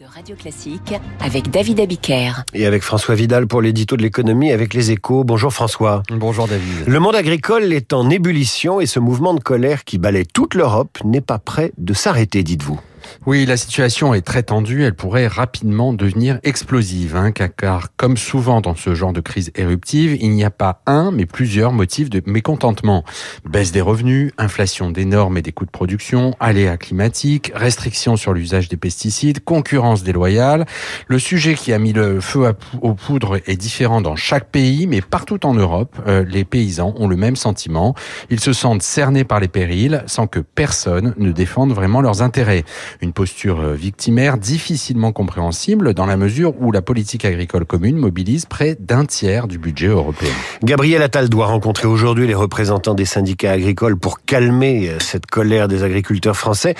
de Radio Classique avec David Abiker. Et avec François Vidal pour l'édito de l'économie avec les échos. Bonjour François. Bonjour David. Le monde agricole est en ébullition et ce mouvement de colère qui balaie toute l'Europe n'est pas prêt de s'arrêter, dites-vous. Oui, la situation est très tendue. Elle pourrait rapidement devenir explosive, hein, car comme souvent dans ce genre de crise éruptive, il n'y a pas un, mais plusieurs motifs de mécontentement. Baisse des revenus, inflation des normes et des coûts de production, aléas climatiques, restrictions sur l'usage des pesticides, concurrence déloyale. Le sujet qui a mis le feu aux poudres est différent dans chaque pays, mais partout en Europe, euh, les paysans ont le même sentiment. Ils se sentent cernés par les périls sans que personne ne défende vraiment leurs intérêts. Une posture euh, victimaire difficilement compréhensible dans la mesure où la politique agricole commune mobilise près d'un tiers du budget européen. Gabriel Attal doit rencontrer aujourd'hui les représentants des syndicats agricoles pour calmer euh, cette colère des agriculteurs français.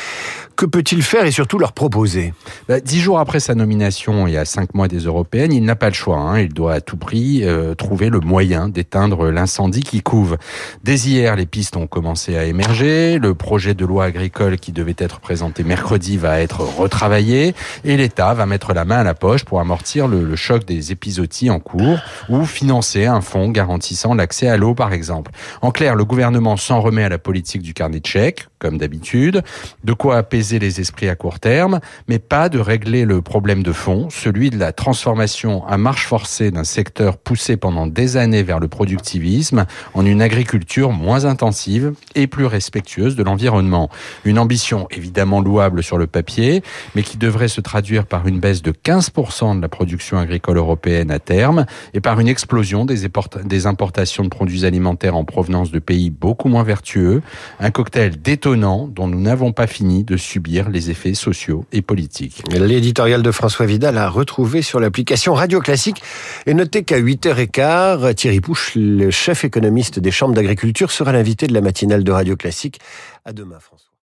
Que peut-il faire et surtout leur proposer? Bah, Dix jours après sa nomination et à cinq mois des européennes, il n'a pas le choix. Hein. Il doit à tout prix euh, trouver le moyen d'éteindre l'incendie qui couve. Dès hier, les pistes ont commencé à émerger. Le projet de loi agricole qui devait être présenté mercredi va être retravaillé et l'État va mettre la main à la poche pour amortir le, le choc des épisodies en cours ou financer un fonds garantissant l'accès à l'eau, par exemple. En clair, le gouvernement s'en remet à la politique du carnet de chèques, comme d'habitude, de quoi apaiser les esprits à court terme, mais pas de régler le problème de fond, celui de la transformation à marche forcée d'un secteur poussé pendant des années vers le productivisme en une agriculture moins intensive et plus respectueuse de l'environnement. Une ambition évidemment louable sur le papier, mais qui devrait se traduire par une baisse de 15% de la production agricole européenne à terme et par une explosion des importations de produits alimentaires en provenance de pays beaucoup moins vertueux, un cocktail dont nous n'avons pas fini de subir les effets sociaux et politiques. L'éditorial de François Vidal a retrouvé sur l'application Radio Classique et notez qu'à 8h15, Thierry Pouche, le chef économiste des chambres d'agriculture, sera l'invité de la matinale de Radio Classique. À demain, François.